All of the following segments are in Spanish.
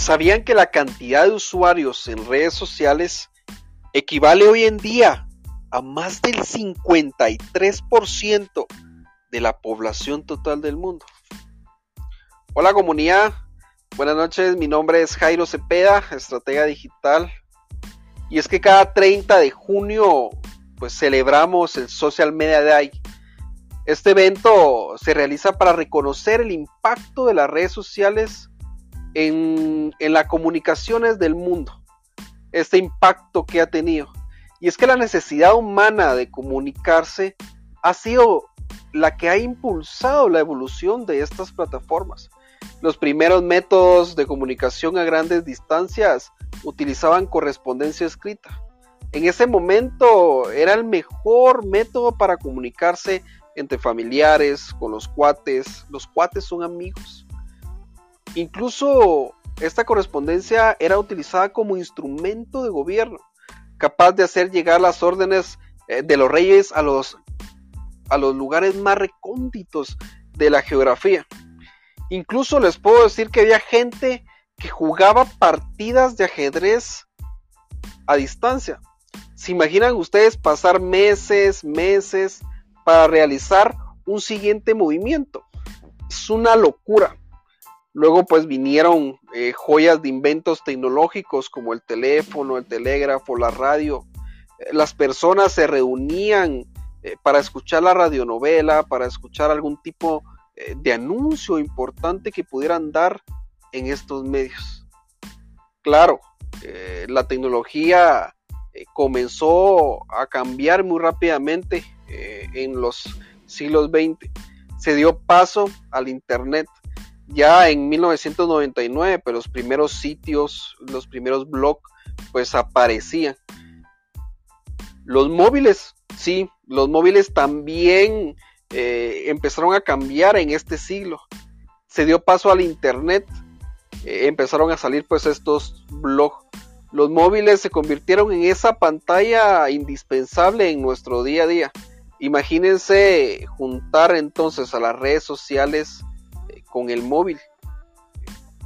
¿Sabían que la cantidad de usuarios en redes sociales equivale hoy en día a más del 53% de la población total del mundo? Hola comunidad, buenas noches, mi nombre es Jairo Cepeda, estratega digital. Y es que cada 30 de junio pues celebramos el Social Media Day. Este evento se realiza para reconocer el impacto de las redes sociales en, las comunicaciones del mundo, este impacto que ha tenido. Y es que la necesidad humana de comunicarse ha sido la que ha impulsado la evolución de estas plataformas. Los primeros métodos de comunicación a grandes distancias utilizaban correspondencia escrita. En ese momento era el mejor método para comunicarse entre familiares, con los cuates. Los cuates son amigos. Incluso esta correspondencia era utilizada como instrumento de gobierno, capaz de hacer llegar las órdenes eh, de los reyes a los, a los lugares más recónditos de la geografía. Incluso les puedo decir que había gente que jugaba partidas de ajedrez a distancia. ¿Se imaginan ustedes pasar meses, meses para realizar un siguiente movimiento? Es una locura. Luego pues vinieron eh, joyas de inventos tecnológicos como el teléfono, el telégrafo, la radio. Eh, las personas se reunían eh, para escuchar la radionovela, para escuchar algún tipo de anuncio importante que pudieran dar en estos medios. Claro, la tecnología comenzó a cambiar muy rápidamente en los siglos XX. Se dio paso al Internet ya en 1999, pero los primeros sitios, los primeros blogs, pues aparecían. Los móviles, sí, los móviles también eh, empezaron a cambiar en este siglo. Se dio paso al Internet, eh, empezaron a salir pues estos blogs. Los móviles se convirtieron en esa pantalla indispensable en nuestro día a día. Imagínense juntar entonces a las redes sociales con el móvil.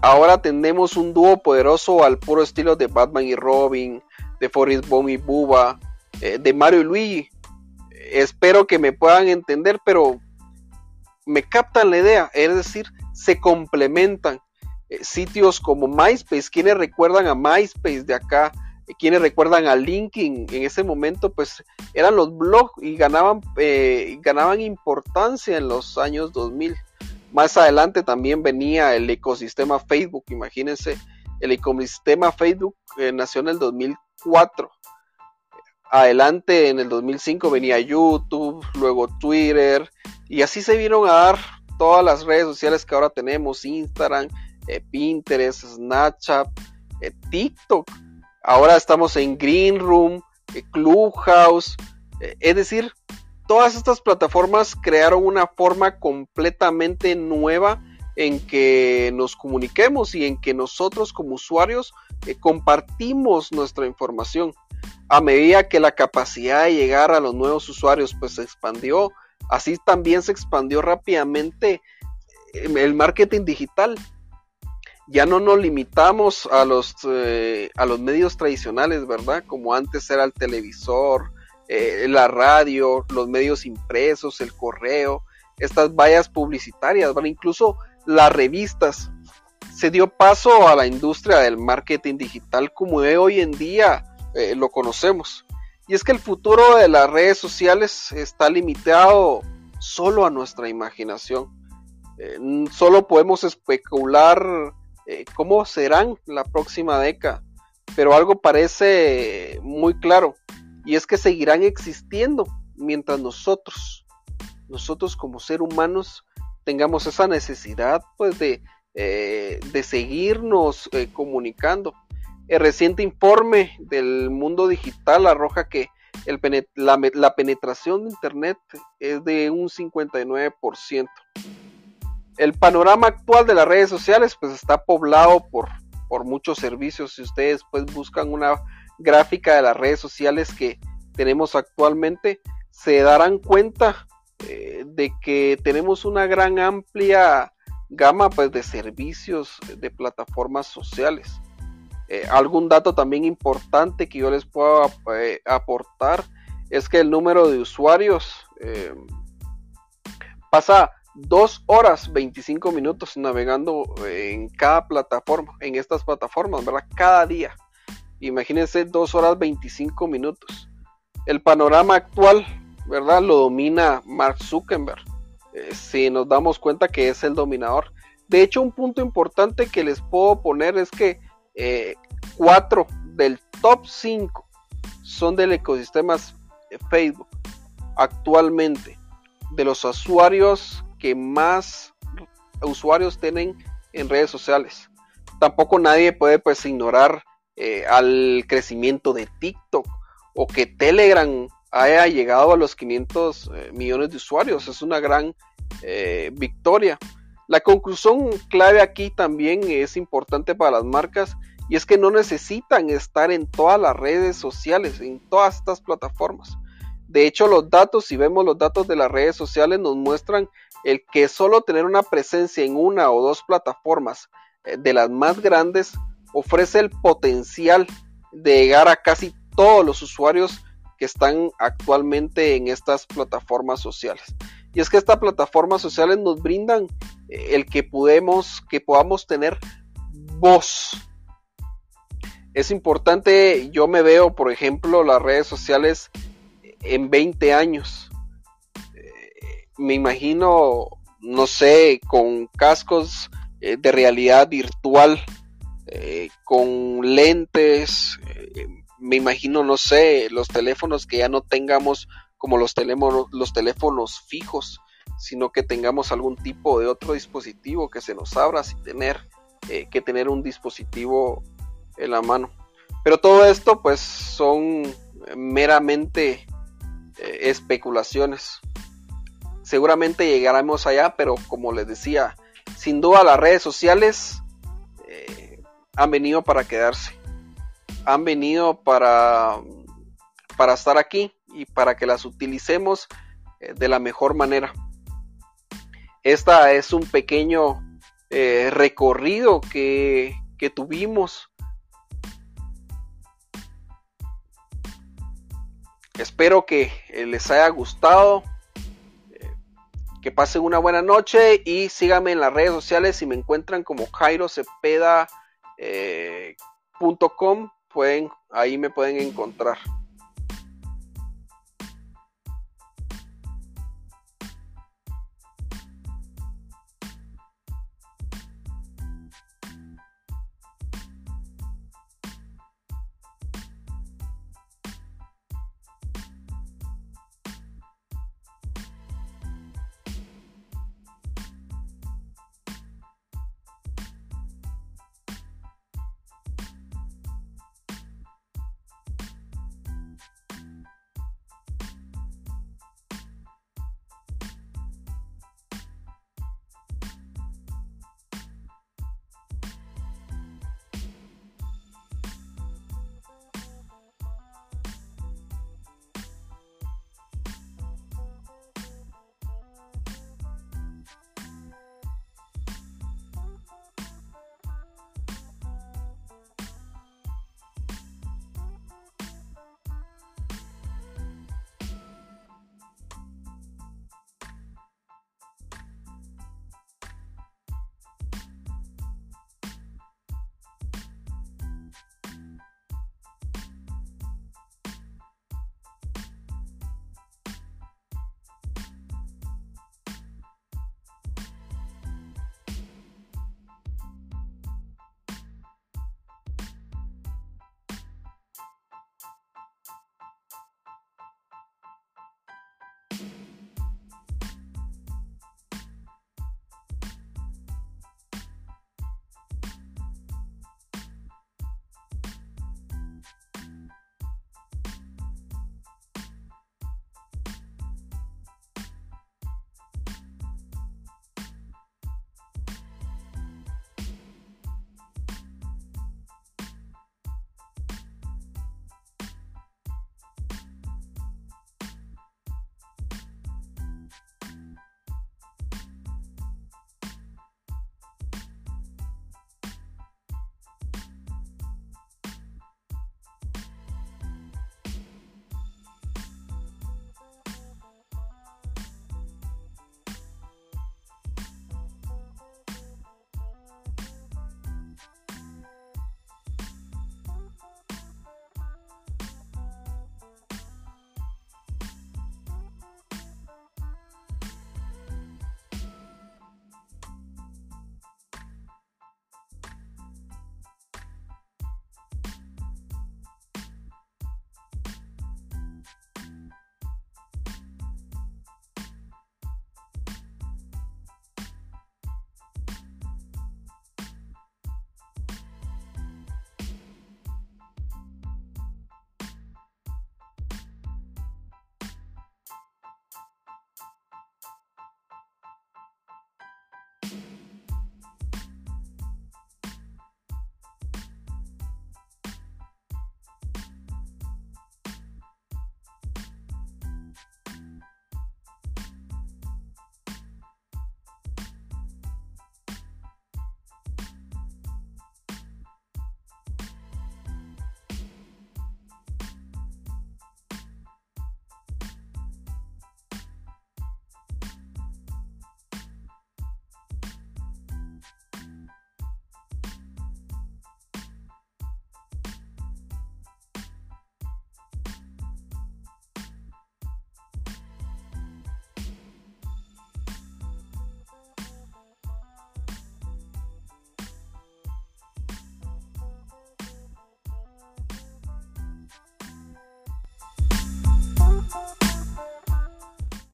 Ahora tenemos un dúo poderoso al puro estilo de Batman y Robin, de Forrest Gump y Bubba, eh, de Mario y Luigi. Espero que me puedan entender, pero me captan la idea, es decir, se complementan. Eh, sitios como MySpace, quienes recuerdan a MySpace de acá, eh, quienes recuerdan a LinkedIn en ese momento, pues eran los blogs y ganaban, ganaban importancia en los años 2000. Más adelante también venía el ecosistema Facebook, imagínense, el ecosistema Facebook eh, nació en el 2004. Adelante en el 2005 venía YouTube, luego Twitter, y así se vieron a dar todas las redes sociales que ahora tenemos, Instagram, eh, Pinterest, Snapchat, eh, TikTok. Ahora estamos en Green Room, Clubhouse, es decir, todas estas plataformas crearon una forma completamente nueva en que nos comuniquemos y en que nosotros como usuarios eh, compartimos nuestra información. A medida que la capacidad de llegar a los nuevos usuarios pues se expandió, así también se expandió rápidamente eh, el marketing digital. Ya no nos limitamos a los, eh, a los medios tradicionales, ¿verdad? Como antes era el televisor, eh, la radio, los medios impresos, el correo, estas vallas publicitarias, incluso las revistas. Se dio paso a la industria del marketing digital como hoy en día eh, lo conocemos. Y es que el futuro de las redes sociales está limitado solo a nuestra imaginación. Eh, solo podemos especular cómo serán la próxima década, pero algo parece muy claro y es que seguirán existiendo mientras nosotros, nosotros como ser humanos, tengamos esa necesidad pues de, eh, de seguirnos eh, comunicando. El reciente informe del mundo digital arroja que el la, la, penetración de Internet es de un 59%. El panorama actual de las redes sociales pues está poblado por, por muchos servicios. Si ustedes pues buscan una gráfica de las redes sociales que tenemos actualmente, se darán cuenta eh, de que tenemos una gran amplia gama pues, de servicios de plataformas sociales. Eh, algún dato también importante que yo les puedo eh, aportar es que el número de usuarios eh, pasa 2 horas 25 minutos navegando en cada plataforma, en estas plataformas, ¿verdad? Cada día. Imagínense 2 horas 25 minutos. El panorama actual, ¿verdad? Lo domina Mark Zuckerberg. si nos damos cuenta que es el dominador. De hecho, un punto importante que les puedo poner es que eh, cuatro del top 5 son del ecosistema Facebook actualmente. De los usuarios que más usuarios tienen en redes sociales. Tampoco nadie puede pues ignorar eh, al crecimiento de TikTok o que Telegram haya llegado a los 500 eh, millones de usuarios. Es una gran victoria. La conclusión clave aquí también es importante para las marcas y es que no necesitan estar en todas las redes sociales, en todas estas plataformas. De hecho, los datos, si vemos los datos de las redes sociales, nos muestran el que solo tener una presencia en una o dos plataformas eh, de las más grandes ofrece el potencial de llegar a casi todos los usuarios que están actualmente en estas plataformas sociales. Y es que estas plataformas sociales nos brindan eh, el que podemos, que podamos tener voz. Es importante, yo me veo, por ejemplo, las redes sociales en 20 años. Eh, me imagino, no sé, con cascos eh, de realidad virtual, con lentes, me imagino, no sé, los teléfonos que ya no tengamos como los teléfonos, los teléfonos fijos, sino que tengamos algún tipo de otro dispositivo que se nos abra sin tener eh, que tener un dispositivo en la mano. Pero todo esto pues son meramente eh, especulaciones. Seguramente llegaremos allá, pero como les decía, sin duda las redes sociales eh, han venido para quedarse. Han venido para, para estar aquí y para que las utilicemos eh, de la mejor manera. Esta es un pequeño eh, recorrido que, que tuvimos. Espero que eh, les haya gustado. Que pasen una buena noche y síganme en las redes sociales si me encuentran como jairocepeda.com. pueden, ahí me pueden encontrar.